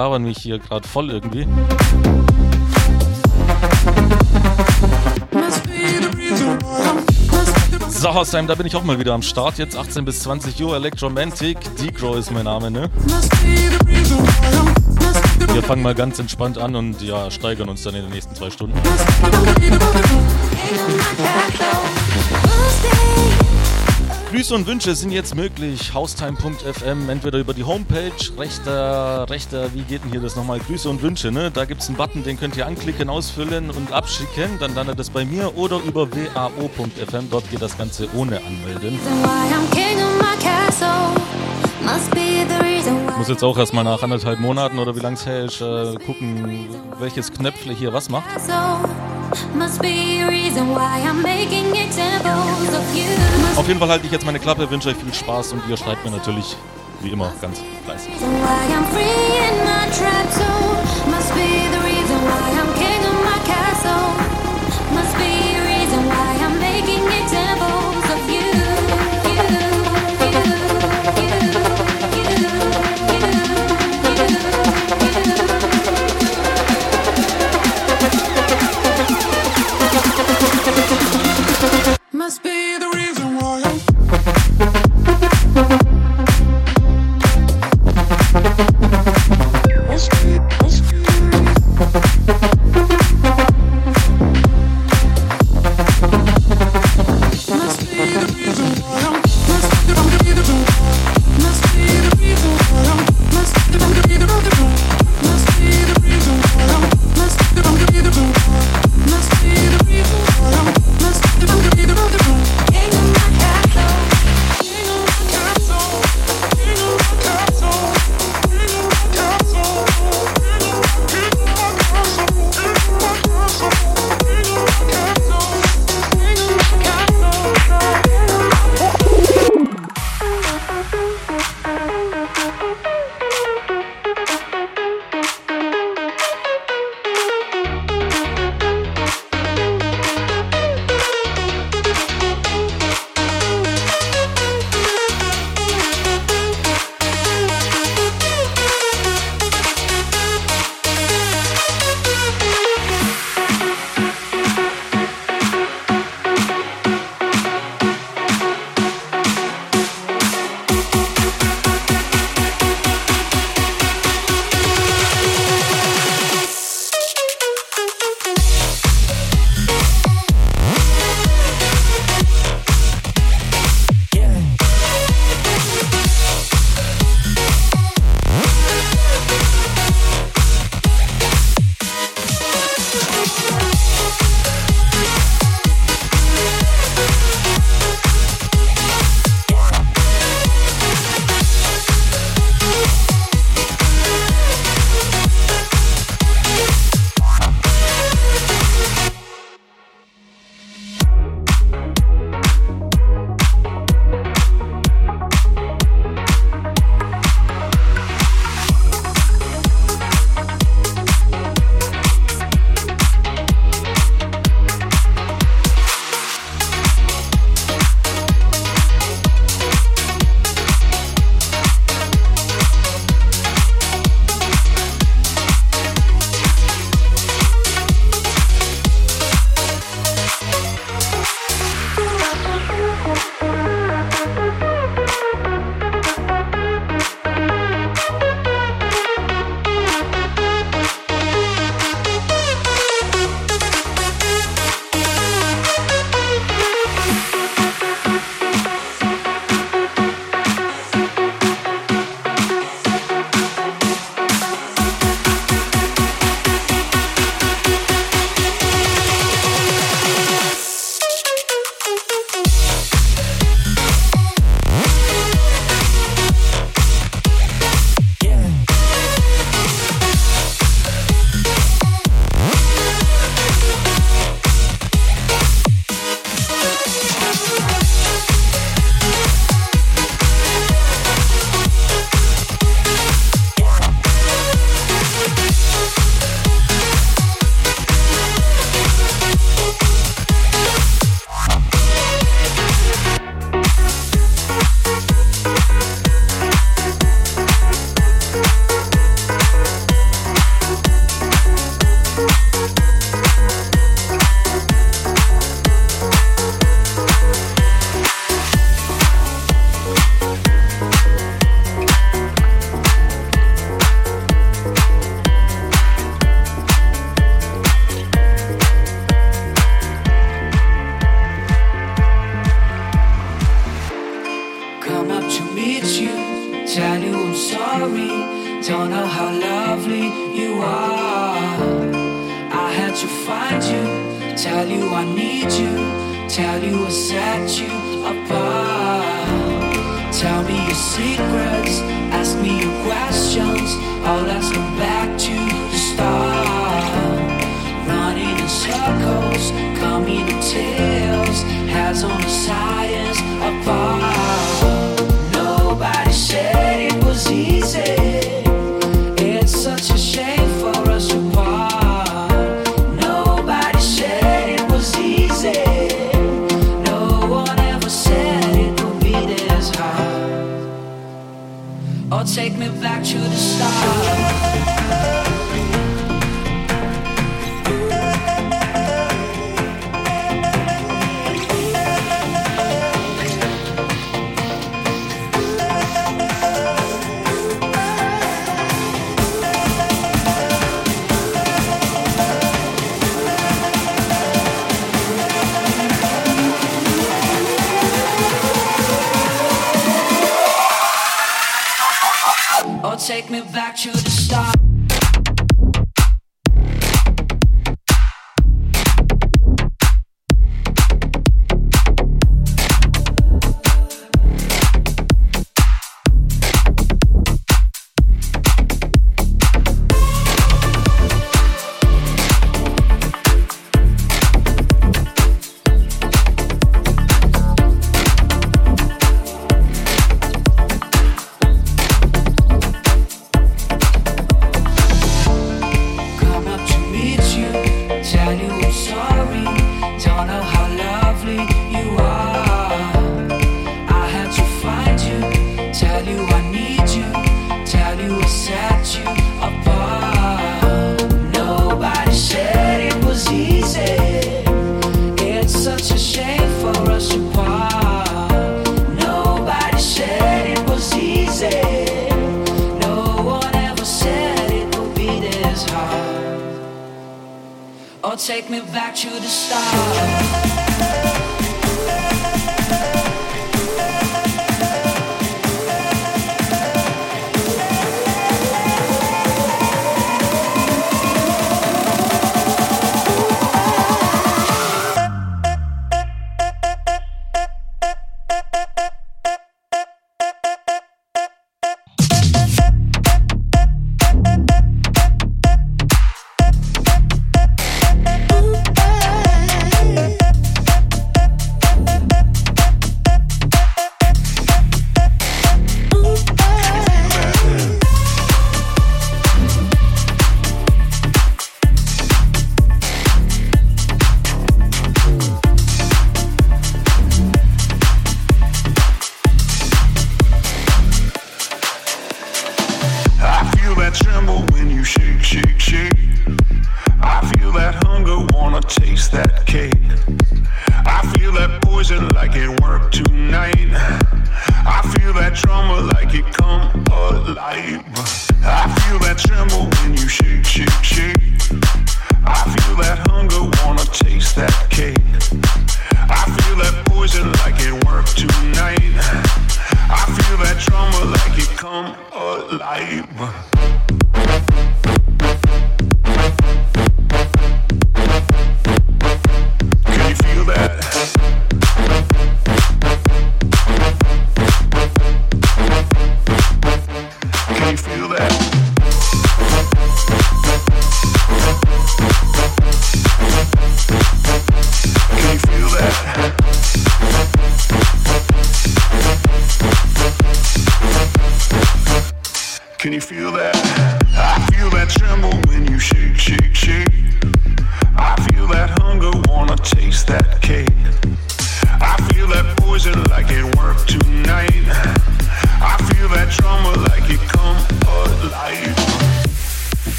labern mich hier gerade voll irgendwie. The Sachersheim, da bin ich auch mal wieder am Start. Jetzt 18 bis 20 Uhr Electromantic. Decro ist mein Name, ne? Wir fangen mal ganz entspannt an und ja, steigern uns dann in den nächsten zwei Stunden. Grüße und Wünsche sind jetzt möglich. Haustime.fm, entweder über die Homepage, rechter, rechter, wie geht denn hier das nochmal? Grüße und Wünsche, ne? Da gibt es einen Button, den könnt ihr anklicken, ausfüllen und abschicken. Dann landet es bei mir oder über wao.fm. Dort geht das Ganze ohne Anmelden. Ich muss jetzt auch erstmal nach anderthalb Monaten oder wie lang es her ist, äh, gucken, welches Knöpfle hier was macht. Auf jeden Fall halte ich jetzt meine Klappe, wünsche euch viel Spaß und ihr schreibt mir natürlich, wie immer, ganz fleißig.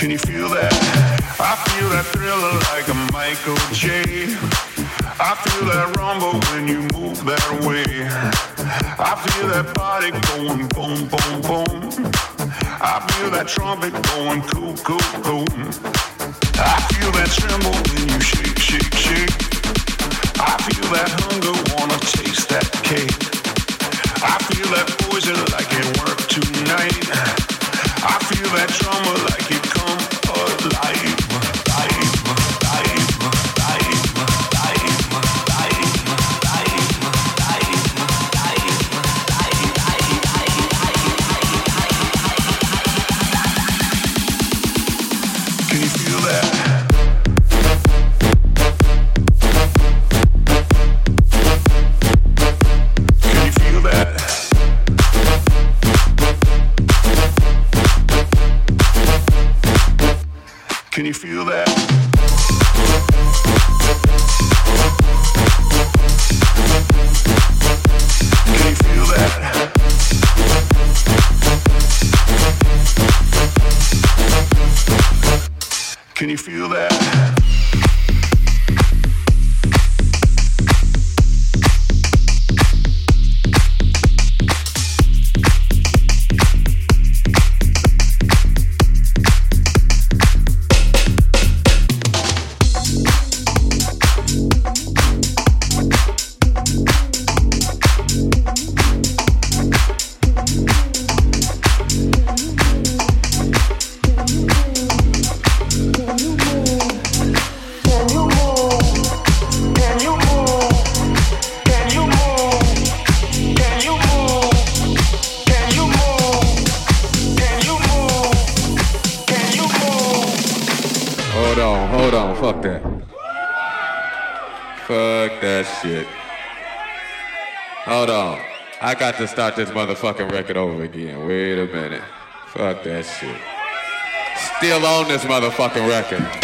Can you feel that? I feel that thriller like a Michael J. I feel that rumble when you move that way. I feel that body going boom, boom, boom. I feel that trumpet going cool, cool, cool. I feel that tremble when you shake, shake, shake. I feel that hunger, wanna taste that cake. I feel that poison like it worked tonight. I feel that drama like it life. To start this motherfucking record over again. Wait a minute. Fuck that shit. Still on this motherfucking record.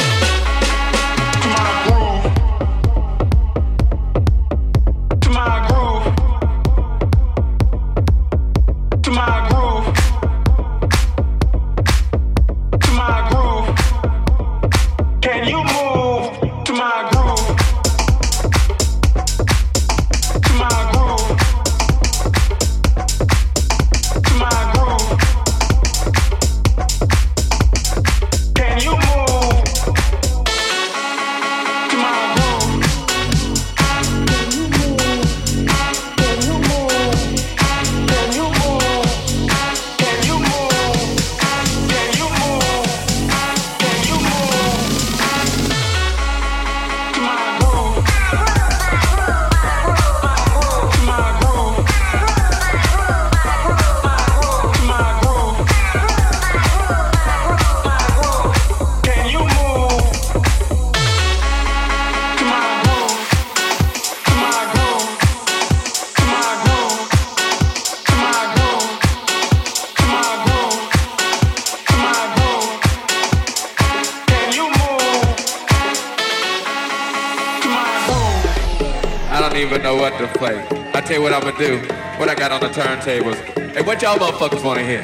Turntables. Hey, what y'all motherfuckers wanna hear?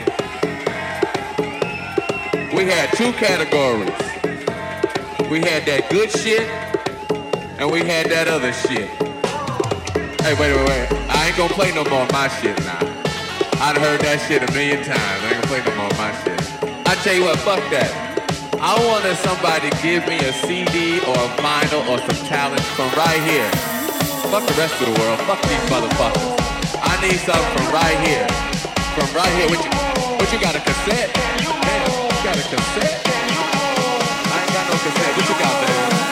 We had two categories. We had that good shit, and we had that other shit. Hey, wait, wait, wait. I ain't gonna play no more of my shit now. I'd heard that shit a million times. I ain't gonna play no more of my shit. I tell you what, fuck that. I want somebody to give me a CD or a vinyl or some talent from right here. Fuck the rest of the world. Fuck these motherfuckers. Need something from right here. From right here. What you, what you got, a cassette? Damn, you got a cassette? I ain't got no cassette. What you got?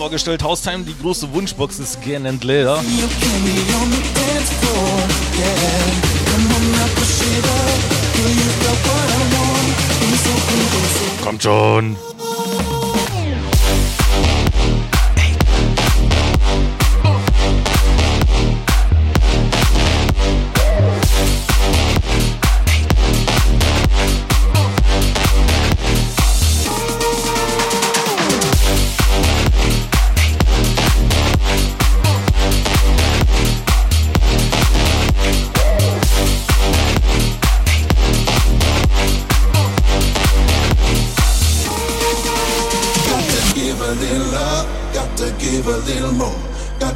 Vorgestellt. Haustime, die große Wunschbox ist gern and leer. Your candy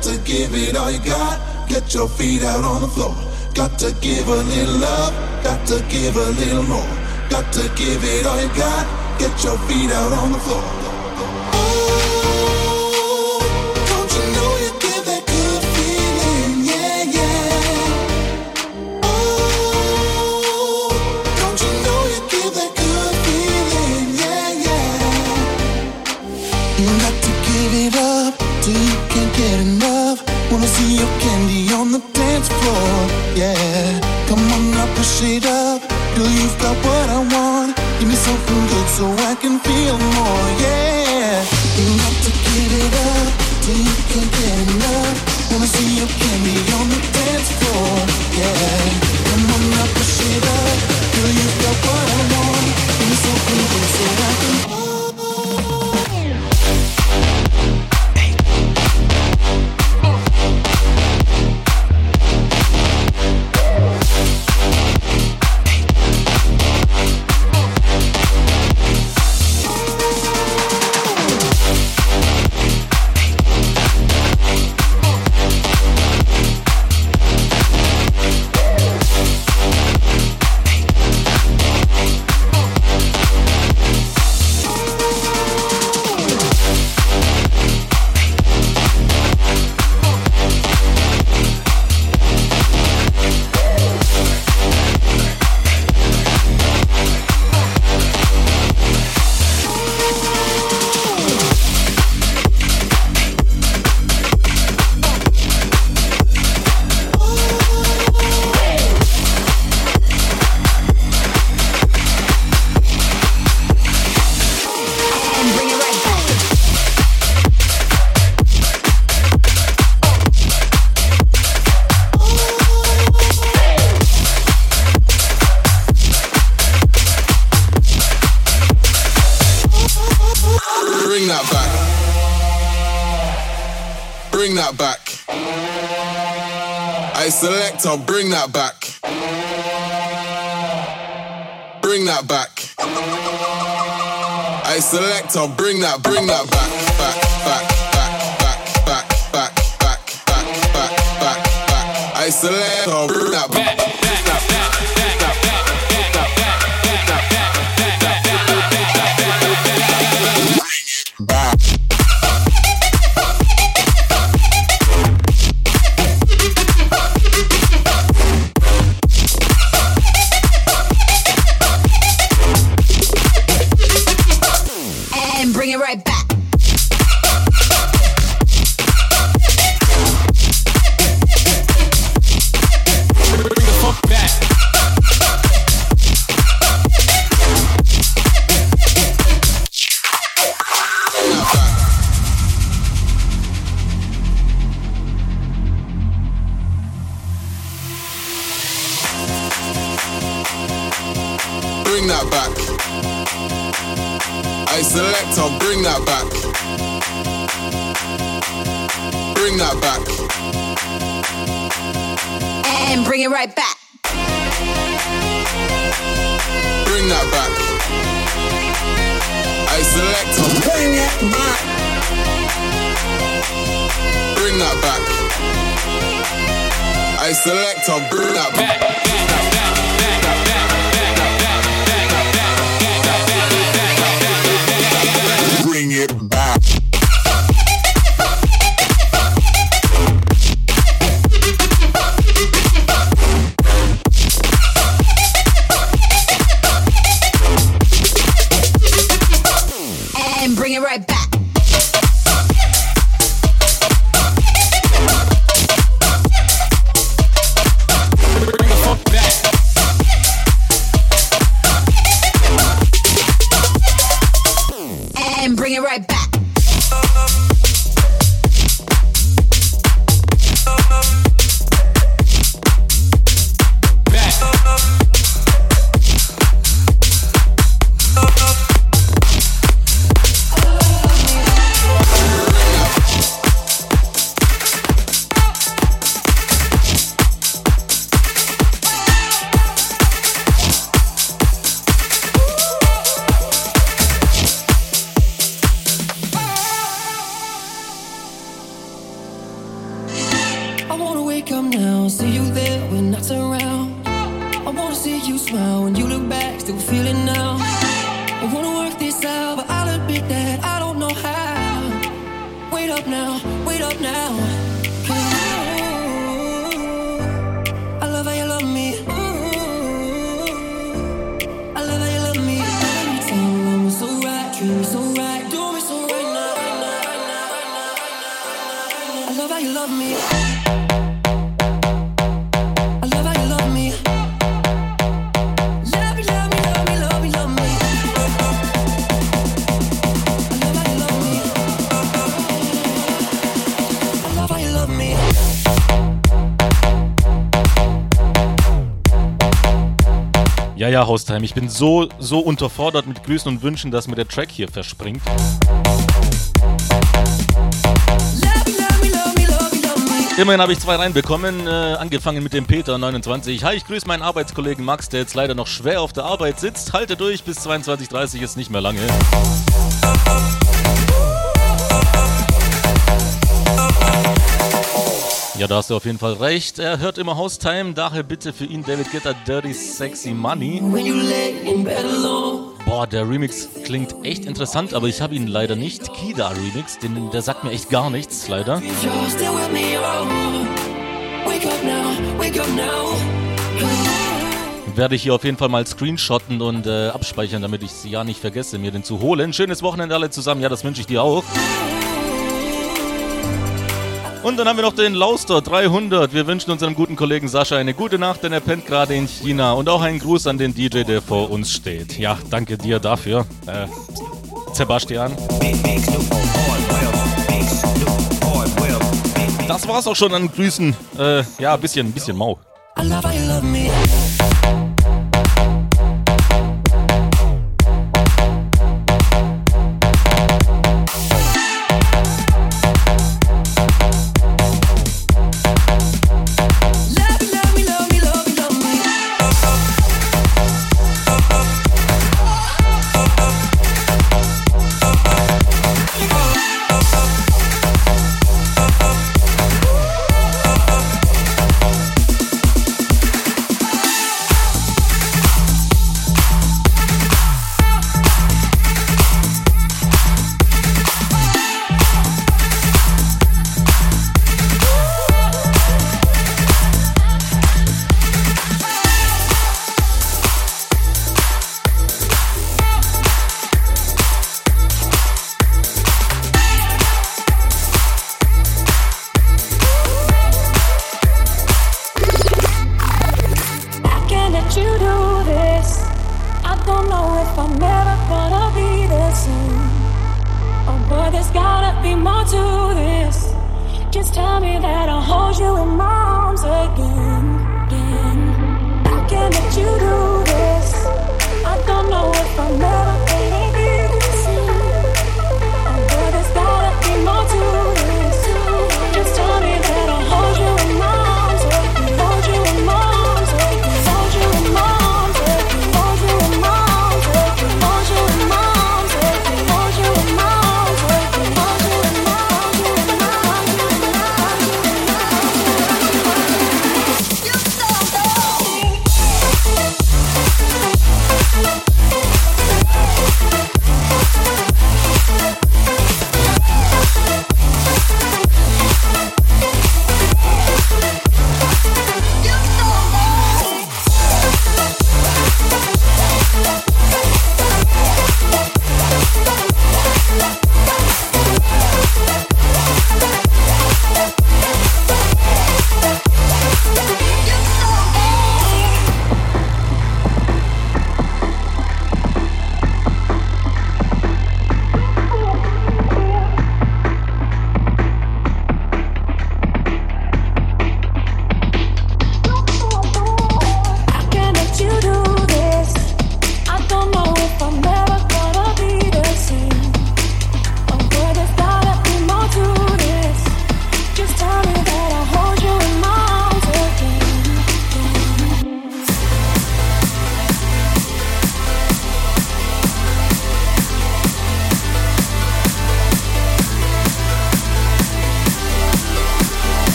Got to give it all you got, get your feet out on the floor. Got to give a little up, got to give a little more. Got to give it all you got, get your feet out on the floor. It up. Girl, you've got what I want. Give me something good so I can feel more, yeah. You got to give it up till you can't get enough. Wanna see your candy on the dance floor, yeah. Come on now, push it up. Girl, you've got what I want. Give me something good so I bring that back. Bring that back. I select, I'll bring that, bring that back, back, And bring it right back. Bring that back. I select, I'll bring it back. Bring that back. I select, I'll bring that back. Bring it Haustime, ich bin so, so unterfordert mit Grüßen und Wünschen, dass mir der Track hier verspringt. Immerhin habe ich zwei reinbekommen, äh, angefangen mit dem Peter29. Hi, ich grüße meinen Arbeitskollegen Max, der jetzt leider noch schwer auf der Arbeit sitzt. Halte durch, bis 22.30 ist nicht mehr lange. Ja, da hast du auf jeden Fall recht. Er hört immer Haustime, daher bitte für ihn David Guetta Dirty Sexy Money. Boah, der Remix klingt echt interessant, aber ich habe ihn leider nicht. Kida Remix, den, der sagt mir echt gar nichts, leider. Werde ich hier auf jeden Fall mal screenshotten und äh, abspeichern, damit ich es ja nicht vergesse, mir den zu holen. Schönes Wochenende alle zusammen, ja, das wünsche ich dir auch. Und dann haben wir noch den Lauster 300. Wir wünschen unserem guten Kollegen Sascha eine gute Nacht, denn er pennt gerade in China. Und auch einen Gruß an den DJ, der vor uns steht. Ja, danke dir dafür, äh, Sebastian. Das war's auch schon an Grüßen. Äh, ja, ein bisschen, ein bisschen mau. I love you love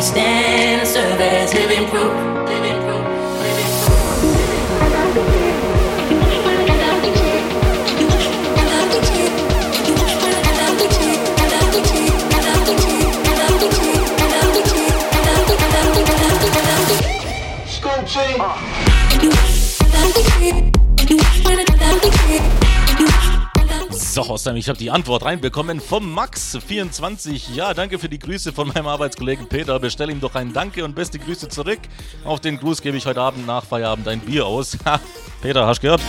understand. So, Ostam, ich habe die Antwort reinbekommen vom Max24. Ja, danke für die Grüße von meinem Arbeitskollegen Peter. Bestell ihm doch ein Danke und beste Grüße zurück. Auf den Gruß gebe ich heute Abend nach Feierabend ein Bier aus. Ha, Peter, hast du gehört?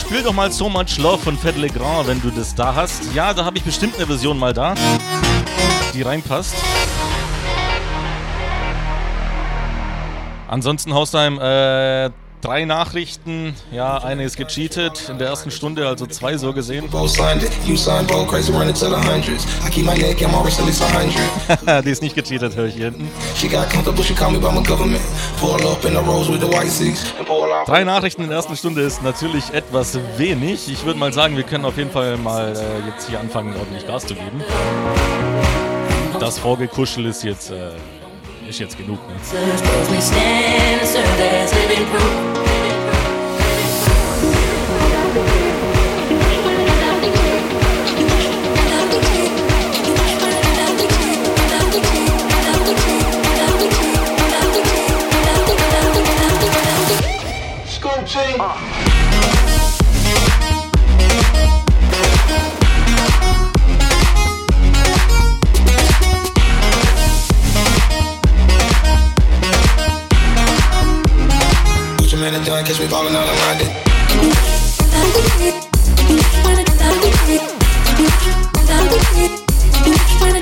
Spiel doch mal So Much Love von Fed Legrand, wenn du das da hast. Ja, da habe ich bestimmt eine Version mal da, die reinpasst. Ansonsten Hausheim, äh, drei Nachrichten. Ja, eine ist gecheatet in der ersten Stunde, also zwei so gesehen. Die ist nicht gecheatet, höre ich hier hinten. Drei Nachrichten in der ersten Stunde ist natürlich etwas wenig. Ich würde mal sagen, wir können auf jeden Fall mal äh, jetzt hier anfangen, ordentlich Gas zu geben. Das Vorgekuschel ist jetzt, äh, ist jetzt genug. Ne? it done, catch me ballin' out around it. Wanna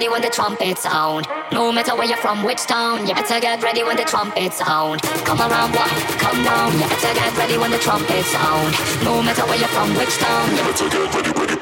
ready when the trumpet sound. No matter where you're from, which town, you better get ready when the trumpet sound. Come around, what? Come around. you better get ready when the trumpet sound. No matter where you're from, which town, you better get ready, ready.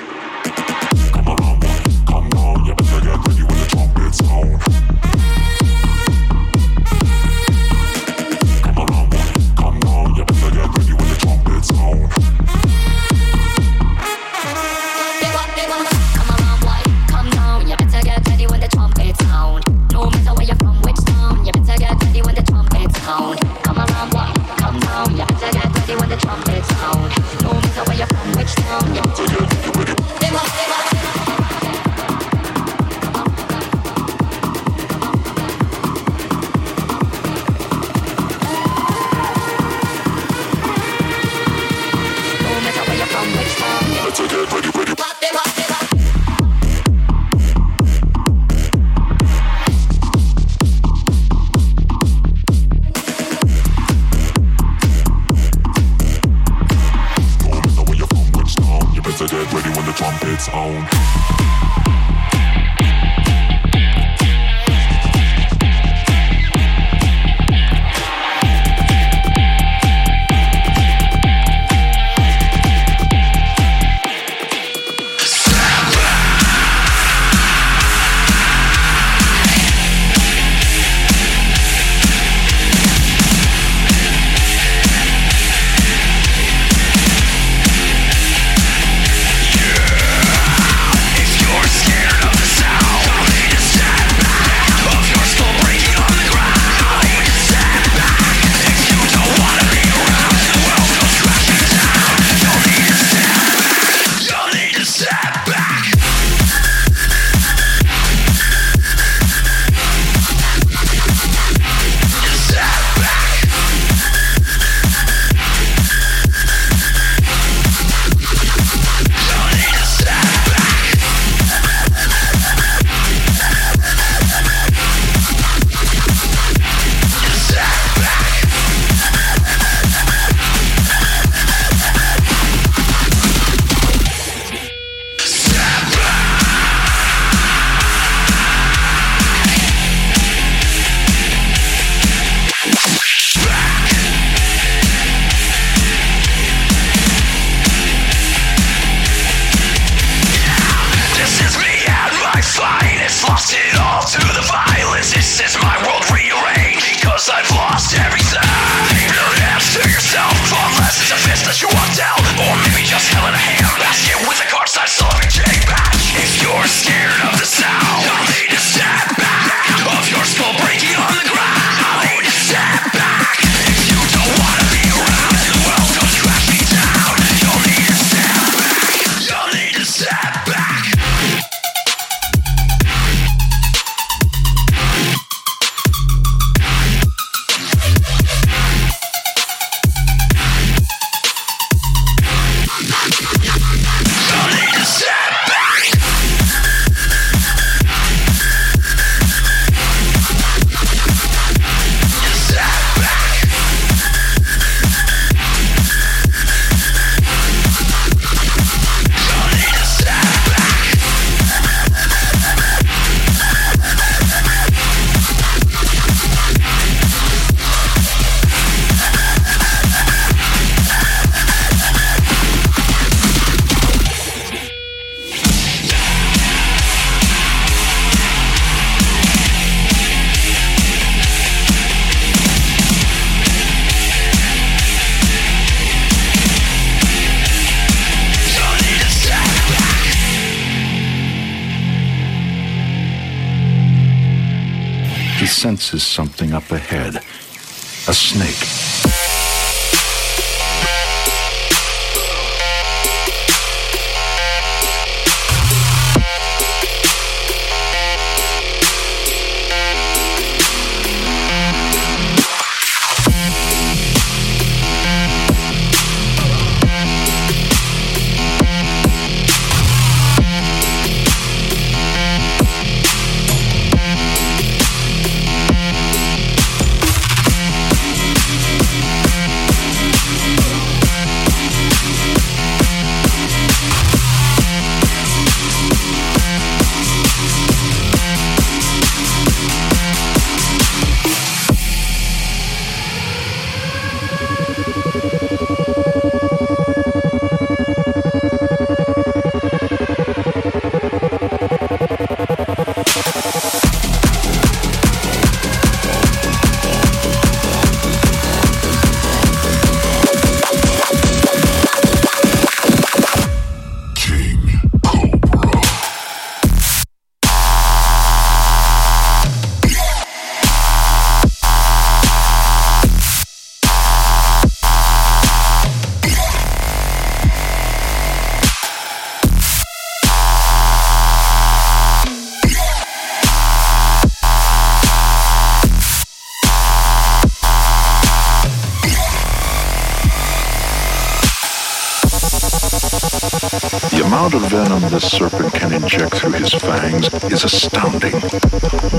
Venom serpent can inject through his fangs is astounding.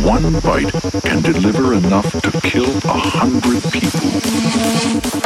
One bite can deliver enough to kill a hundred people.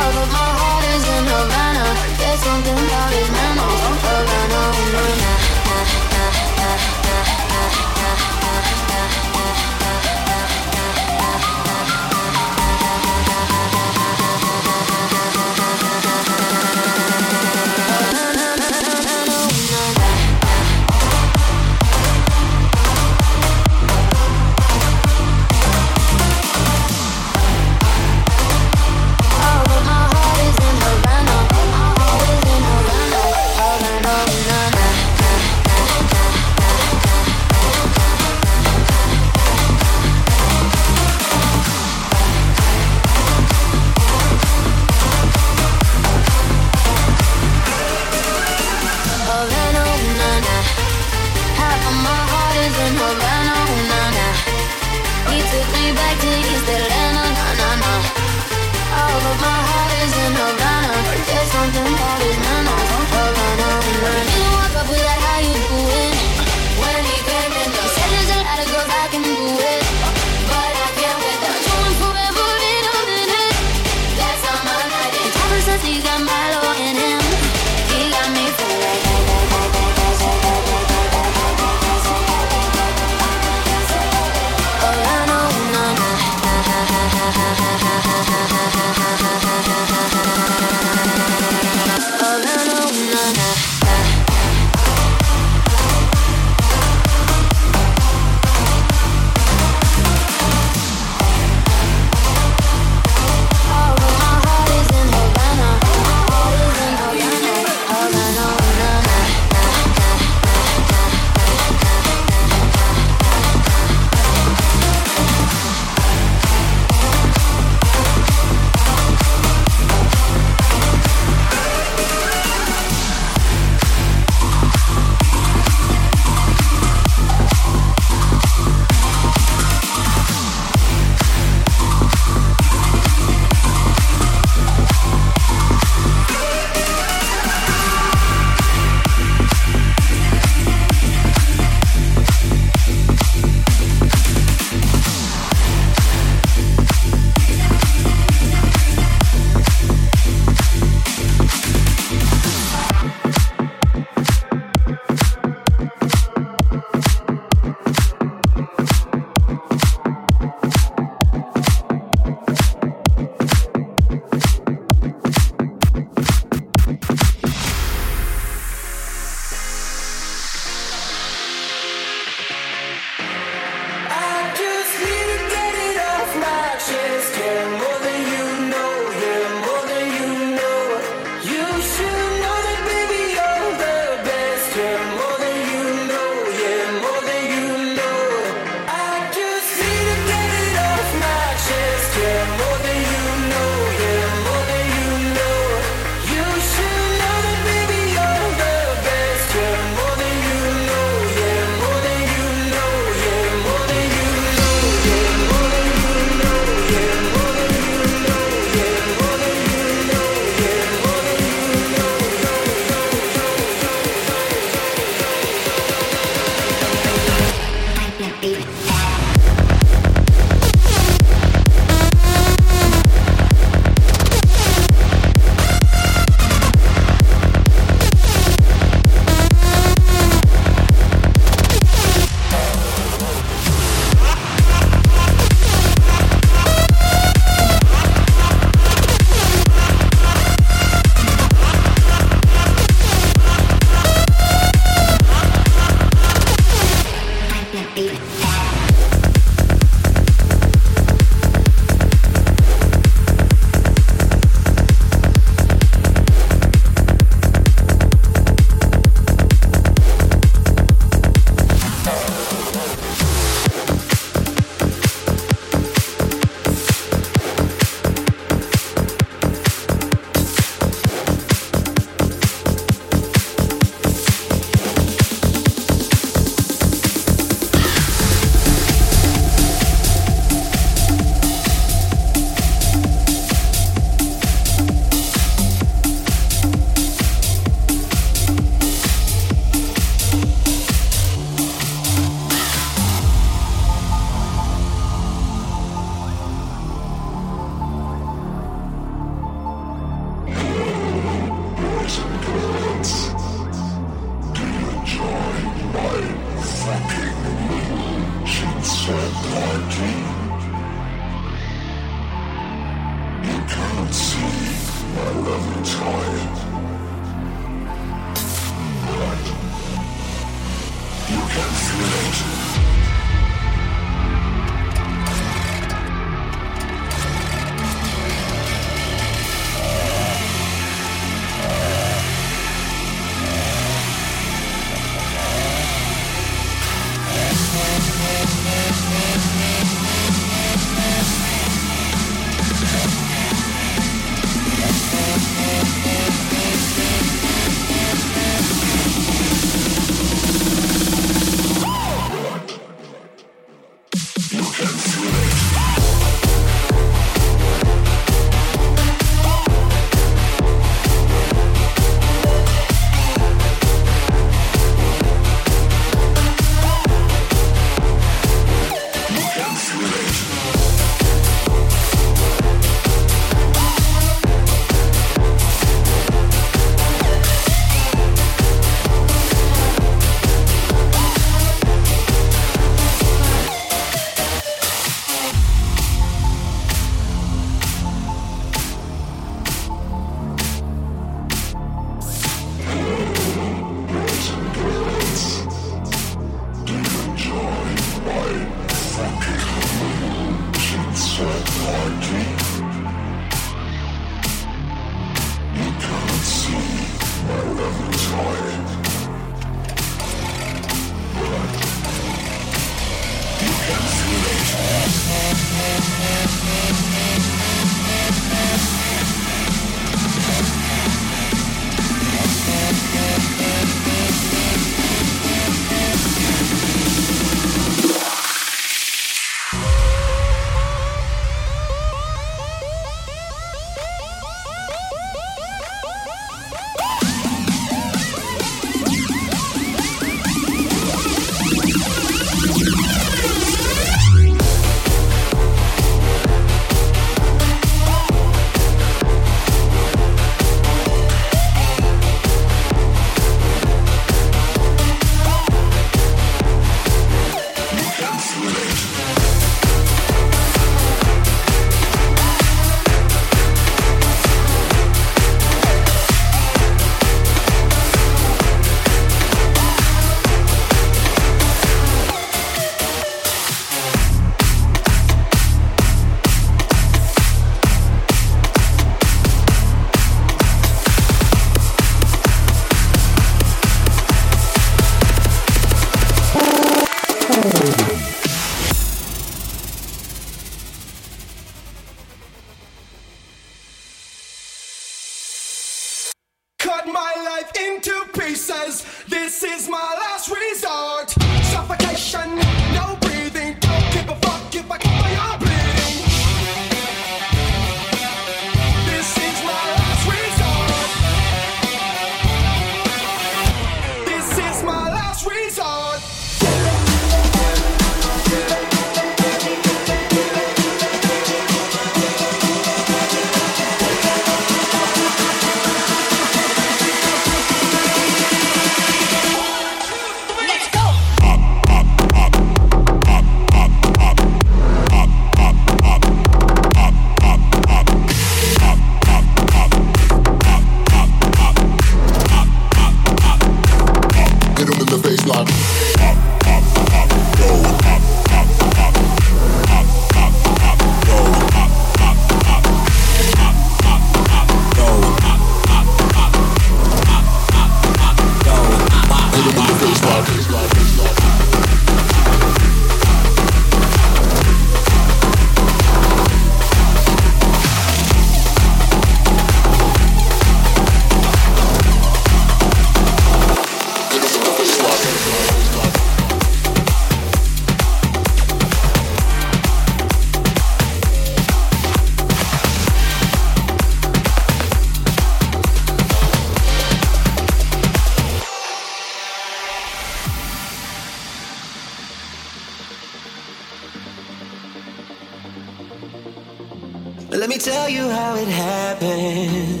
Tell you how it happened.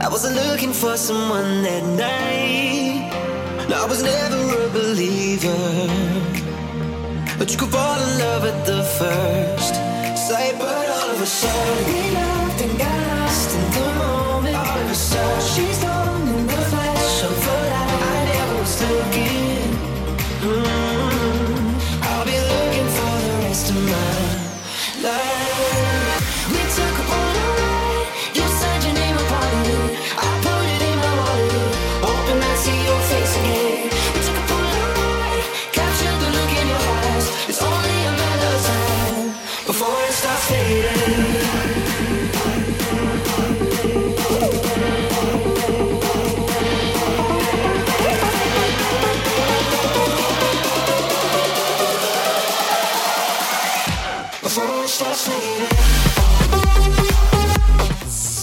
I wasn't looking for someone that night. I was never a believer. But you could fall in love at the first sight. But all of a sudden,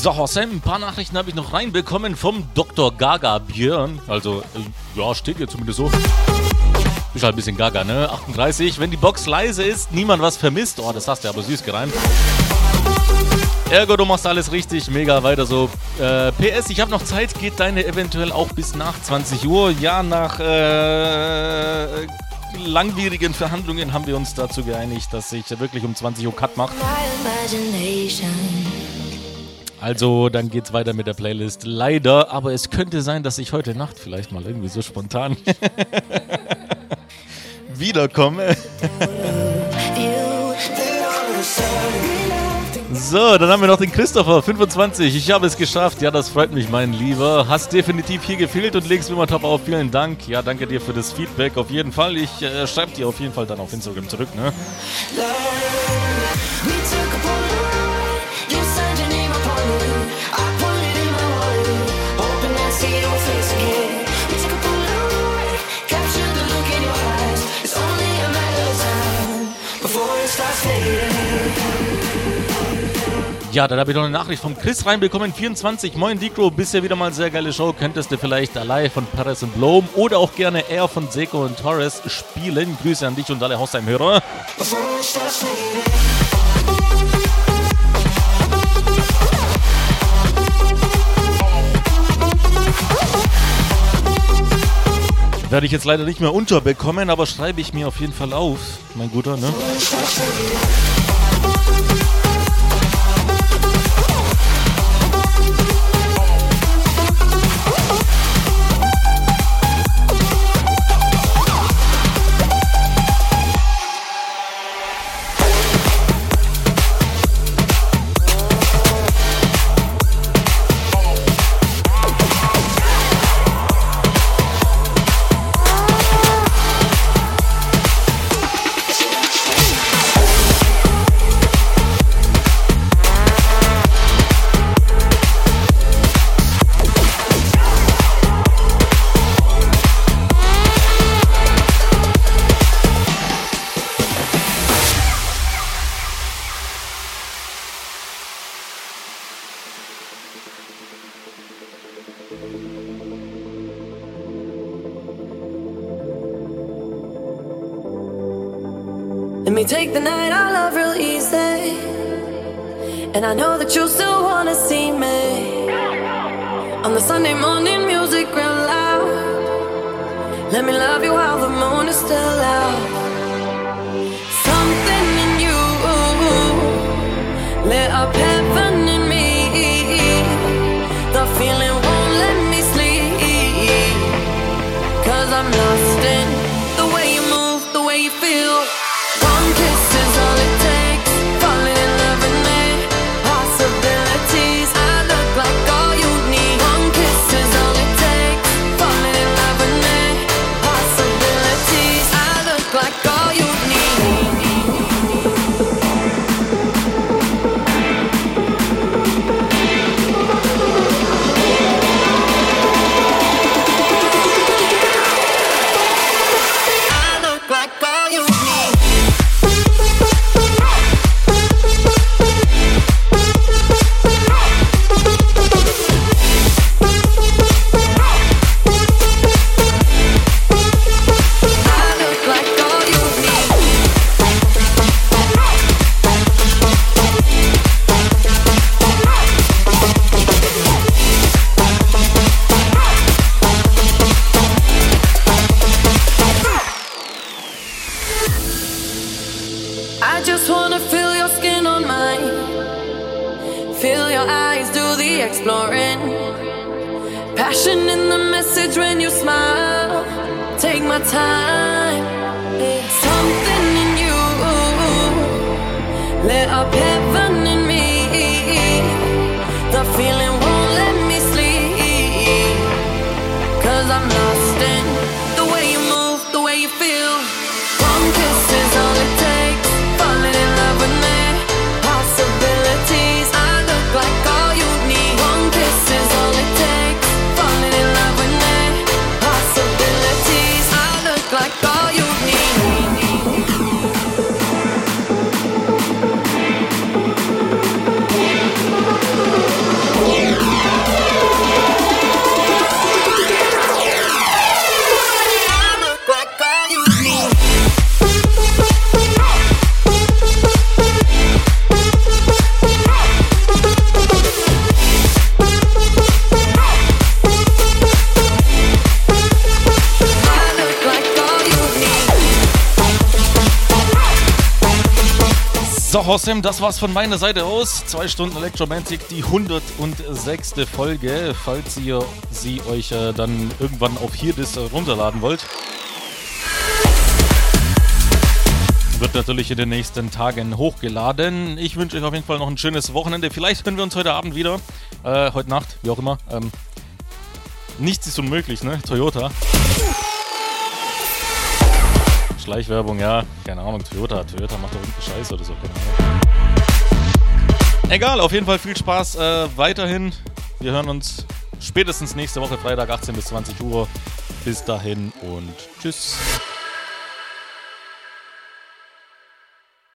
So, Sam, ein paar Nachrichten habe ich noch reinbekommen vom Dr. Gaga Björn. Also, äh, ja, steht hier zumindest so. Ist halt ein bisschen Gaga, ne? 38. Wenn die Box leise ist, niemand was vermisst. Oh, das hast du aber süß gereimt. Ergo, du machst alles richtig. Mega, weiter so. Äh, PS, ich habe noch Zeit. Geht deine eventuell auch bis nach 20 Uhr? Ja, nach äh, langwierigen Verhandlungen haben wir uns dazu geeinigt, dass ich wirklich um 20 Uhr Cut mache. Also, dann geht's weiter mit der Playlist. Leider, aber es könnte sein, dass ich heute Nacht vielleicht mal irgendwie so spontan wiederkomme. So, dann haben wir noch den Christopher, 25. Ich habe es geschafft. Ja, das freut mich, mein Lieber. Hast definitiv hier gefehlt und legst immer top auf. Vielen Dank. Ja, danke dir für das Feedback. Auf jeden Fall. Ich äh, schreibe dir auf jeden Fall dann auf Instagram zurück, ne? Ja, dann habe ich noch eine Nachricht vom Chris reinbekommen. 24. Moin Dicro, bisher wieder mal sehr geile Show. Könntest du vielleicht Alai von Paris und Blom oder auch gerne Air von Seco und Torres spielen? Grüße an dich und alle Hausheim-Hörer. Werde ich jetzt leider nicht mehr unterbekommen, aber schreibe ich mir auf jeden Fall auf, mein Guter, ne? Let me take the night I love real easy. And I know that you still wanna see me. On the Sunday morning, music real loud. Let me love you while the moon is still out. Something in you lit up heaven Hossem, das war's von meiner Seite aus. Zwei Stunden Electromantic, die 106. Folge, falls ihr sie euch äh, dann irgendwann auf Hierdis äh, runterladen wollt. Wird natürlich in den nächsten Tagen hochgeladen. Ich wünsche euch auf jeden Fall noch ein schönes Wochenende. Vielleicht hören wir uns heute Abend wieder. Äh, heute Nacht, wie auch immer. Ähm, nichts ist unmöglich, ne? Toyota. Schleichwerbung, ja. Keine Ahnung, Toyota. Toyota macht doch irgendeinen Scheiß oder so. Keine Ahnung. Egal, auf jeden Fall viel Spaß äh, weiterhin. Wir hören uns spätestens nächste Woche, Freitag, 18 bis 20 Uhr. Bis dahin und tschüss.